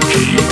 the.